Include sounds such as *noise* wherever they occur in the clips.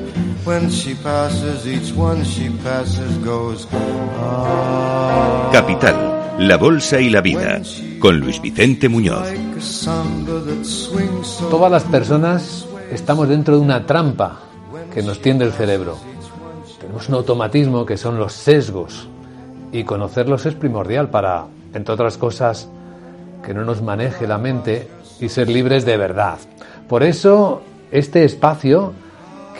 broken, and when she passes, each one she passes goes. Ah. Capital, la bolsa y la vida, con Luis Vicente Muñoz. Todas las personas estamos dentro de una trampa que nos tiende el cerebro. Tenemos un automatismo que son los sesgos y conocerlos es primordial para, entre otras cosas, que no nos maneje la mente y ser libres de verdad. Por eso, este espacio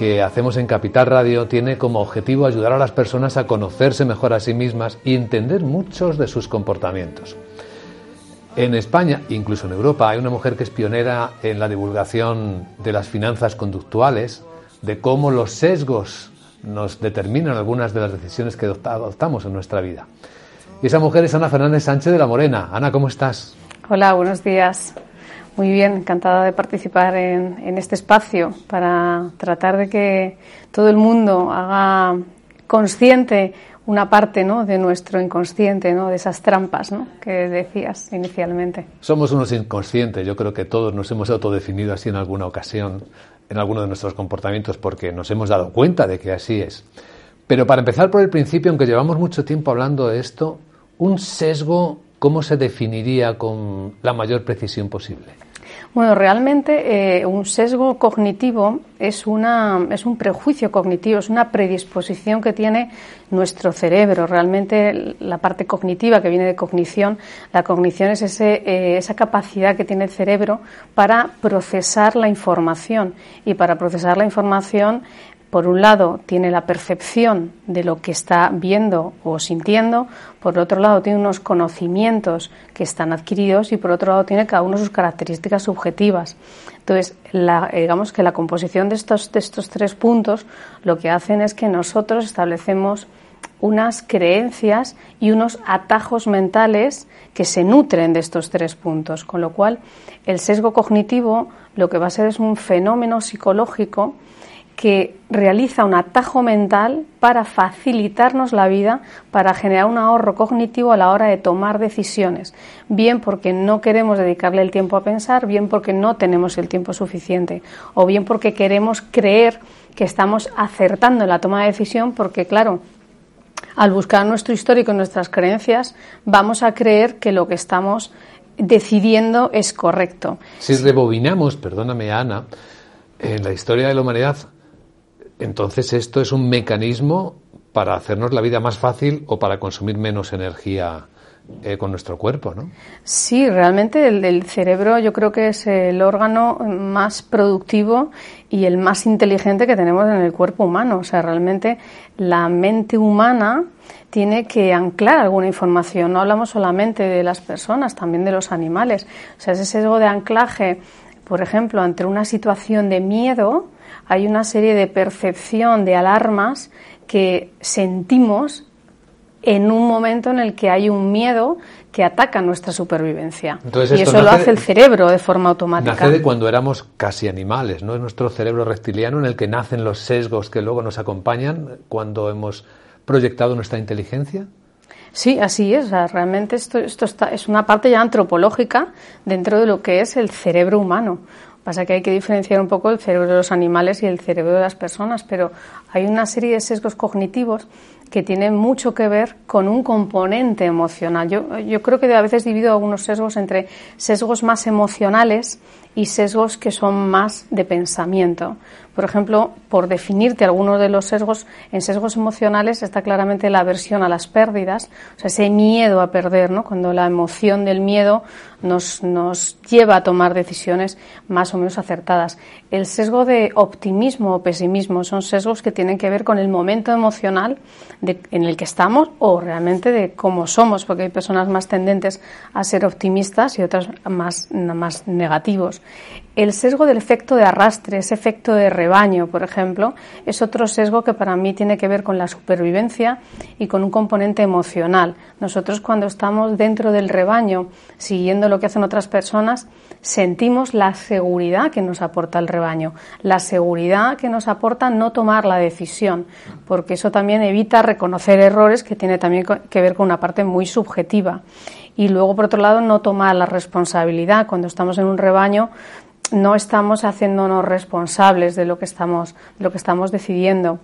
que hacemos en Capital Radio tiene como objetivo ayudar a las personas a conocerse mejor a sí mismas y entender muchos de sus comportamientos. En España, incluso en Europa, hay una mujer que es pionera en la divulgación de las finanzas conductuales, de cómo los sesgos nos determinan algunas de las decisiones que adoptamos en nuestra vida. Y esa mujer es Ana Fernández Sánchez de la Morena. Ana, ¿cómo estás? Hola, buenos días. Muy bien, encantada de participar en, este espacio para tratar de que todo el mundo haga consciente una parte ¿no? de nuestro inconsciente, ¿no? de esas trampas ¿no? que decías inicialmente. Somos unos inconscientes, yo creo que todos nos hemos autodefinido así en alguna ocasión, en alguno de nuestros comportamientos, porque nos hemos dado cuenta de que así es. Pero para empezar por el principio, aunque llevamos mucho tiempo hablando de esto, un sesgo, ¿cómo se definiría con la mayor precisión posible? Bueno, realmente eh, un sesgo cognitivo es, una, es un prejuicio cognitivo, es una predisposición que tiene nuestro cerebro. Realmente la parte cognitiva que viene de cognición, la cognición es ese, eh, esa capacidad que tiene el cerebro para procesar la información. Y para procesar la información por un lado, tiene la percepción de lo que está viendo o sintiendo, por otro lado, tiene unos conocimientos que están adquiridos y por otro lado, tiene cada uno sus características subjetivas. Entonces, digamos que la composición de estos, de estos tres puntos lo que hacen es que nosotros establecemos unas creencias y unos atajos mentales que se nutren de estos tres puntos, con lo cual el sesgo cognitivo lo que va a ser es un fenómeno psicológico que realiza un atajo mental para facilitarnos la vida, para generar un ahorro cognitivo a la hora de tomar decisiones, bien porque no queremos dedicarle el tiempo a pensar, bien porque no tenemos el tiempo suficiente, o bien porque queremos creer que estamos acertando en la toma de decisión, porque claro, al buscar nuestro histórico y nuestras creencias, vamos a creer que lo que estamos decidiendo es correcto. Si rebobinamos, perdóname Ana, en la historia de la humanidad, entonces, esto es un mecanismo para hacernos la vida más fácil o para consumir menos energía eh, con nuestro cuerpo, ¿no? Sí, realmente el, cerebro yo creo que es el órgano más productivo y el más inteligente que tenemos en el cuerpo humano. O sea, realmente la mente humana tiene que anclar alguna información. No hablamos solamente de las personas, también de los animales. O sea, ese sesgo de anclaje, por ejemplo, ante una situación de miedo, hay una serie de percepción de alarmas que sentimos en un momento en el que hay un miedo que ataca nuestra supervivencia. y eso lo hace el cerebro de forma automática. Nace de cuando éramos casi animales, ¿no? Es nuestro cerebro reptiliano en el que nacen los sesgos que luego nos acompañan cuando hemos proyectado nuestra inteligencia. Sí, así es. realmente esto, esto está, es una parte ya antropológica dentro de lo que es el cerebro humano. Pasa que hay que diferenciar un poco el cerebro de los animales y el cerebro de las personas, pero hay una serie de sesgos cognitivos que tienen mucho que ver con un componente emocional. Yo, creo que a veces divido algunos sesgos entre sesgos más emocionales y sesgos que son más de pensamiento. Por ejemplo, por definirte algunos de los sesgos, en sesgos emocionales está claramente la aversión a las pérdidas, o sea, ese miedo a perder, ¿no? Cuando la emoción del miedo nos, nos lleva a tomar decisiones más o menos acertadas. El sesgo de optimismo o pesimismo son sesgos que tienen que ver con el momento emocional en el que estamos o realmente de cómo somos, porque hay personas más tendentes a ser optimistas y otras más, más negativos. El sesgo del efecto de arrastre, ese efecto de rebaño, por ejemplo, es otro sesgo que para mí tiene que ver con la supervivencia y con un componente emocional. Nosotros cuando estamos dentro del rebaño, siguiendo lo que hacen otras personas, sentimos la seguridad que nos aporta el rebaño, la seguridad que nos aporta no tomar la decisión, porque eso también evita reconocer errores que tiene también que ver con una parte muy subjetiva. Y luego, por otro lado, no tomar la responsabilidad. Cuando estamos en un rebaño, no estamos haciéndonos responsables de lo que estamos, de lo que estamos decidiendo.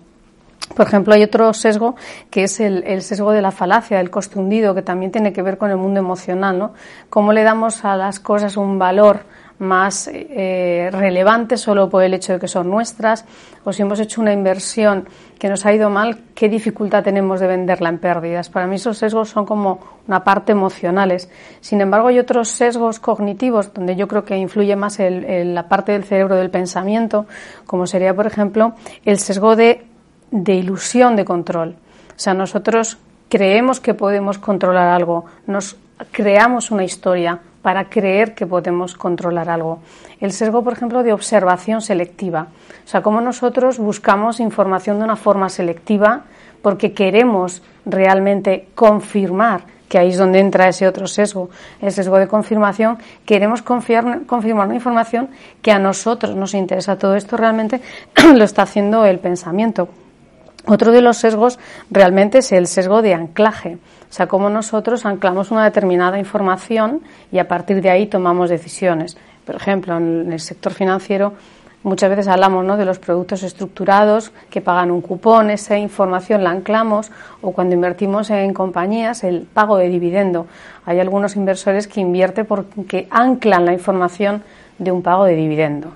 Por ejemplo, hay otro sesgo que es el, el, sesgo de la falacia, el coste hundido, que también tiene que ver con el mundo emocional, ¿no? Cómo le damos a las cosas un valor más eh, relevantes solo por el hecho de que son nuestras, o si hemos hecho una inversión que nos ha ido mal, qué dificultad tenemos de venderla en pérdidas. Para mí esos sesgos son como una parte emocionales. Sin embargo, hay otros sesgos cognitivos donde yo creo que influye más el, la parte del cerebro del pensamiento, como sería, por ejemplo, el sesgo de, de ilusión de control. O sea, nosotros creemos que podemos controlar algo, nos creamos una historia, para creer que podemos controlar algo. El sesgo, por ejemplo, de observación selectiva. O sea, cómo nosotros buscamos información de una forma selectiva porque queremos realmente confirmar que ahí es donde entra ese otro sesgo, el sesgo de confirmación. Queremos confirmar una información que a nosotros nos interesa. Todo esto realmente *clears throat* lo está haciendo el pensamiento. Otro de los sesgos realmente es el sesgo de anclaje. O sea, cómo nosotros anclamos una determinada información y a partir de ahí tomamos decisiones. Por ejemplo, en el sector financiero muchas veces hablamos ¿no? de los productos estructurados que pagan un cupón, esa información la anclamos o cuando invertimos en compañías el pago de dividendo. Hay algunos inversores que invierten porque anclan la información de un pago de dividendo.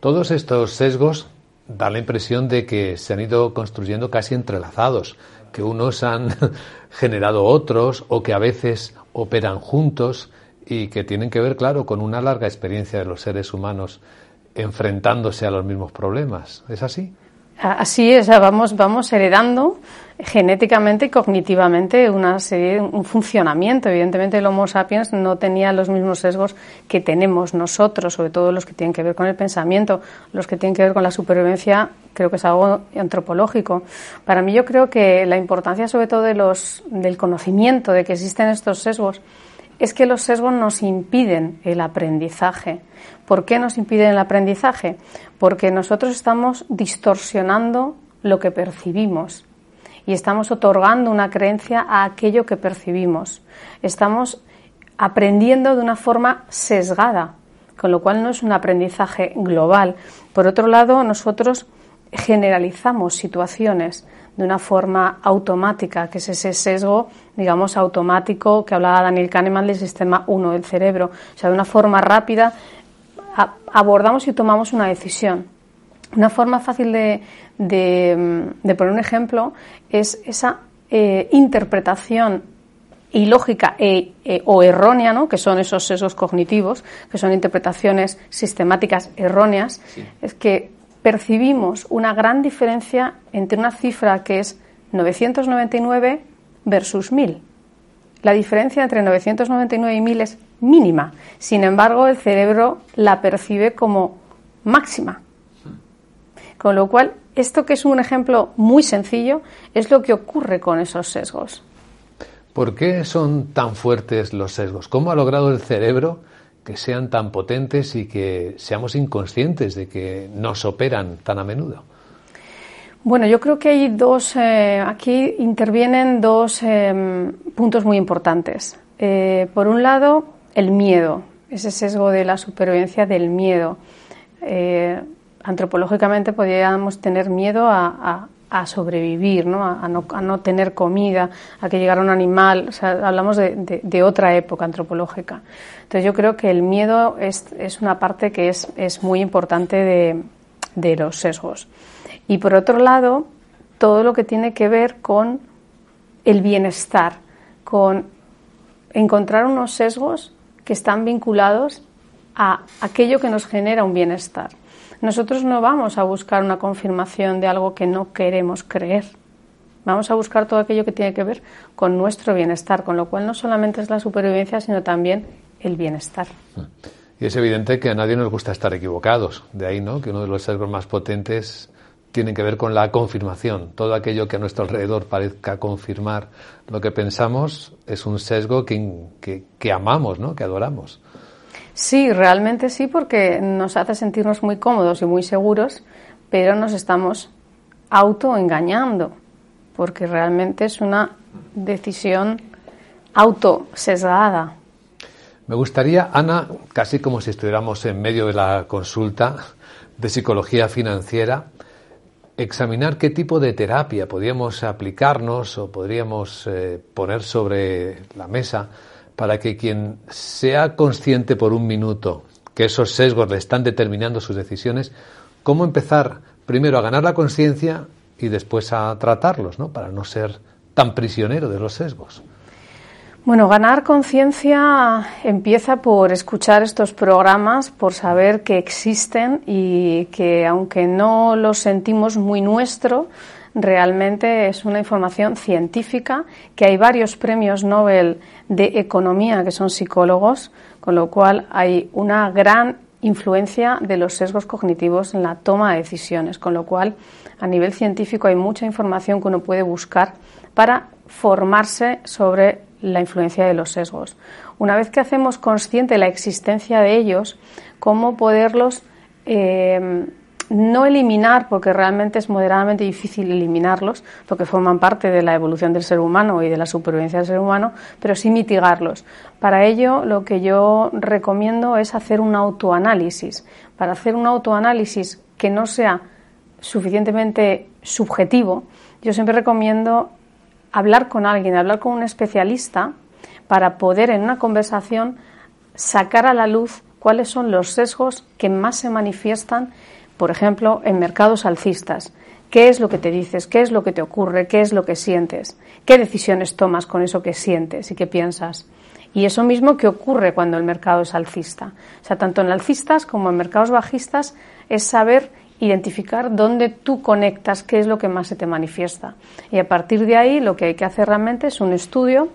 Todos estos sesgos dan la impresión de que se han ido construyendo casi entrelazados que unos han *laughs* generado otros o que a veces operan juntos y que tienen que ver, claro, con una larga experiencia de los seres humanos enfrentándose a los mismos problemas. ¿Es así? Así es, vamos, vamos heredando genéticamente y cognitivamente una serie, un funcionamiento. Evidentemente el Homo sapiens no tenía los mismos sesgos que tenemos nosotros, sobre todo los que tienen que ver con el pensamiento, los que tienen que ver con la supervivencia, creo que es algo antropológico. Para mí yo creo que la importancia sobre todo de los, del conocimiento de que existen estos sesgos es que los sesgos nos impiden el aprendizaje. ¿Por qué nos impiden el aprendizaje? Porque nosotros estamos distorsionando lo que percibimos y estamos otorgando una creencia a aquello que percibimos. Estamos aprendiendo de una forma sesgada, con lo cual no es un aprendizaje global. Por otro lado, nosotros generalizamos situaciones de una forma automática, que es ese sesgo, digamos, automático que hablaba Daniel Kahneman del sistema 1 del cerebro. O sea, de una forma rápida abordamos y tomamos una decisión. Una forma fácil de, de, poner un ejemplo es esa eh, interpretación ilógica e, e, o errónea, ¿no? que son esos sesgos cognitivos, que son interpretaciones sistemáticas erróneas, es que percibimos una gran diferencia entre una cifra que es 999 versus 1000. La diferencia entre 999 y 1000 es mínima. Sin embargo, el cerebro la percibe como máxima. Con lo cual, esto que es un ejemplo muy sencillo es lo que ocurre con esos sesgos. ¿Por qué son tan fuertes los sesgos? ¿Cómo ha logrado el cerebro que sean tan potentes y que seamos inconscientes de que nos operan tan a menudo? Bueno, yo creo que hay dos, eh, aquí intervienen dos eh, puntos muy importantes. Eh, por un lado, el miedo, ese sesgo de la supervivencia del miedo antropológicamente podríamos tener miedo a, sobrevivir, ¿no? A, no, tener comida, a que llegara un animal. O sea, hablamos de, otra época antropológica. Entonces yo creo que el miedo es, una parte que es, es muy importante de, de los sesgos. Y por otro lado, todo lo que tiene que ver con el bienestar, con encontrar unos sesgos que están vinculados a aquello que nos genera un bienestar. Nosotros no vamos a buscar una confirmación de algo que no queremos creer. Vamos a buscar todo aquello que tiene que ver con nuestro bienestar, con lo cual no solamente es la supervivencia, sino también el bienestar. Y es evidente que a nadie nos gusta estar equivocados. De ahí, ¿no? Que uno de los sesgos más potentes tiene que ver con la confirmación. Todo aquello que a nuestro alrededor parezca confirmar lo que pensamos es un sesgo que, que, que amamos, ¿no? Que adoramos. Sí, realmente sí, porque nos hace sentirnos muy cómodos y muy seguros, pero nos estamos autoengañando, porque realmente es una decisión autosesgada. Me gustaría, Ana, casi como si estuviéramos en medio de la consulta de psicología financiera, examinar qué tipo de terapia podríamos aplicarnos o podríamos eh, poner sobre la mesa para que quien sea consciente por un minuto que esos sesgos le están determinando sus decisiones, cómo empezar primero a ganar la conciencia y después a tratarlos, ¿no? Para no ser tan prisionero de los sesgos. Bueno, ganar conciencia empieza por escuchar estos programas, por saber que existen y que aunque no los sentimos muy nuestro, realmente es una información científica, que hay varios premios Nobel de economía que son psicólogos, con lo cual hay una gran influencia de los sesgos cognitivos en la toma de decisiones, con lo cual a nivel científico hay mucha información que uno puede buscar para formarse sobre la influencia de los sesgos. Una vez que hacemos consciente la existencia de ellos, cómo poderlos eh, no eliminar, porque realmente es moderadamente difícil eliminarlos, porque forman parte de la evolución del ser humano y de la supervivencia del ser humano, pero sí mitigarlos. Para ello, lo que yo recomiendo es hacer un autoanálisis. Para hacer un autoanálisis que no sea suficientemente subjetivo, yo siempre recomiendo hablar con alguien, hablar con un especialista para poder en una conversación sacar a la luz cuáles son los sesgos que más se manifiestan, por ejemplo, en mercados alcistas. ¿Qué es lo que te dices? ¿Qué es lo que te ocurre? ¿Qué es lo que sientes? ¿Qué decisiones tomas con eso que sientes y que piensas? Y eso mismo que ocurre cuando el mercado es alcista. O sea, tanto en alcistas como en mercados bajistas es saber identificar dónde tú conectas, qué es lo que más se te manifiesta. Y a partir de ahí lo que hay que hacer realmente es un estudio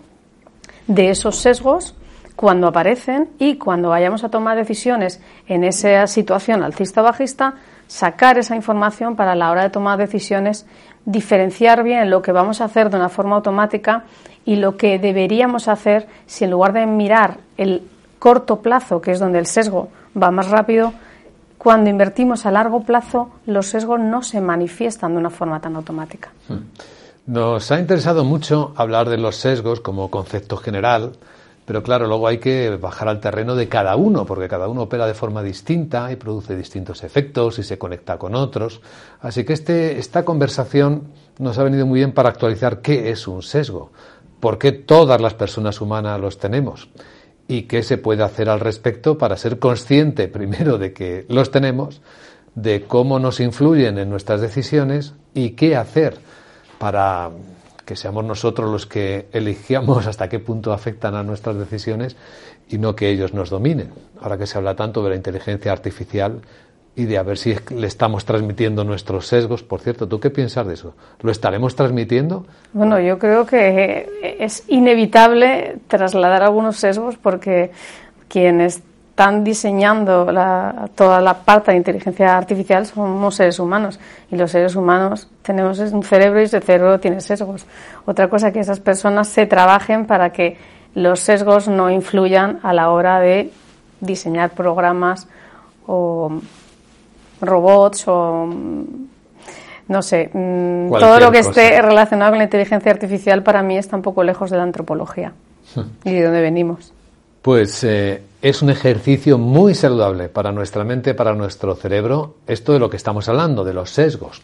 de esos sesgos cuando aparecen y cuando vayamos a tomar decisiones en esa situación alcista-bajista, sacar esa información para la hora de tomar decisiones, diferenciar bien lo que vamos a hacer de una forma automática y lo que deberíamos hacer si en lugar de mirar el corto plazo, que es donde el sesgo va más rápido, cuando invertimos a largo plazo, los sesgos no se manifiestan de una forma tan automática. Hmm. Nos ha interesado mucho hablar de los sesgos como concepto general, pero claro, luego hay que bajar al terreno de cada uno, porque cada uno opera de forma distinta y produce distintos efectos y se conecta con otros. Así que este, esta conversación nos ha venido muy bien para actualizar qué es un sesgo, por qué todas las personas humanas los tenemos y qué se puede hacer al respecto para ser consciente *laughs* primero de que los tenemos, de cómo nos influyen en nuestras decisiones y qué hacer para que seamos nosotros los que *laughs* eligamos hasta qué punto afectan a nuestras decisiones y no que ellos nos dominen. Ahora que se habla tanto de la inteligencia artificial y de a ver si le estamos transmitiendo nuestros sesgos. Por cierto, ¿tú qué piensas de eso? ¿Lo estaremos transmitiendo? Bueno, yo creo que es inevitable trasladar algunos sesgos porque quienes están diseñando toda la parte de inteligencia artificial somos seres humanos y los seres humanos tenemos un cerebro y ese cerebro tiene sesgos. Otra cosa que esas personas se trabajen para que los sesgos no influyan a la hora de diseñar programas o robots o no sé, mm, todo lo que esté relacionado con la inteligencia artificial para mí está un poco lejos de la antropología y de dónde venimos. Pues eh, es un ejercicio muy saludable para nuestra mente, para nuestro cerebro, esto de lo que estamos hablando, de los sesgos.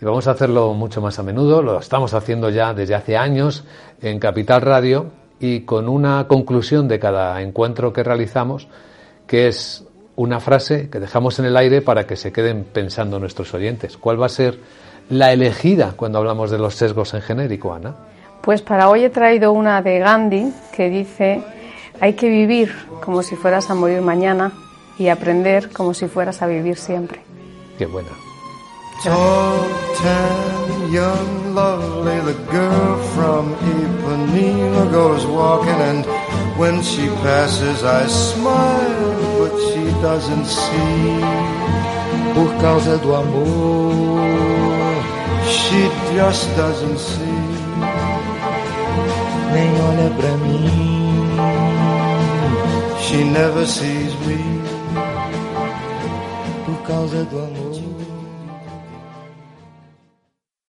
Y vamos a hacerlo mucho más a menudo, lo estamos haciendo ya desde hace años en Capital Radio y con una conclusión de cada encuentro que realizamos, que es una frase que dejamos en el aire para que se queden pensando nuestros oyentes. ¿Cuál va a ser la elegida cuando hablamos de los sesgos en genérico, Ana? Pues para hoy he traído una de Gandhi que dice, hay que vivir como si fueras a morir mañana y aprender como si fueras a vivir siempre. Qué buena. Tall, tan, young, lovely, the girl from Ipanema goes walking, and when she passes, I smile, she doesn't see. Por causa do amor, she just doesn't see. Nem olha pra mim, she never sees me. Por causa do amor.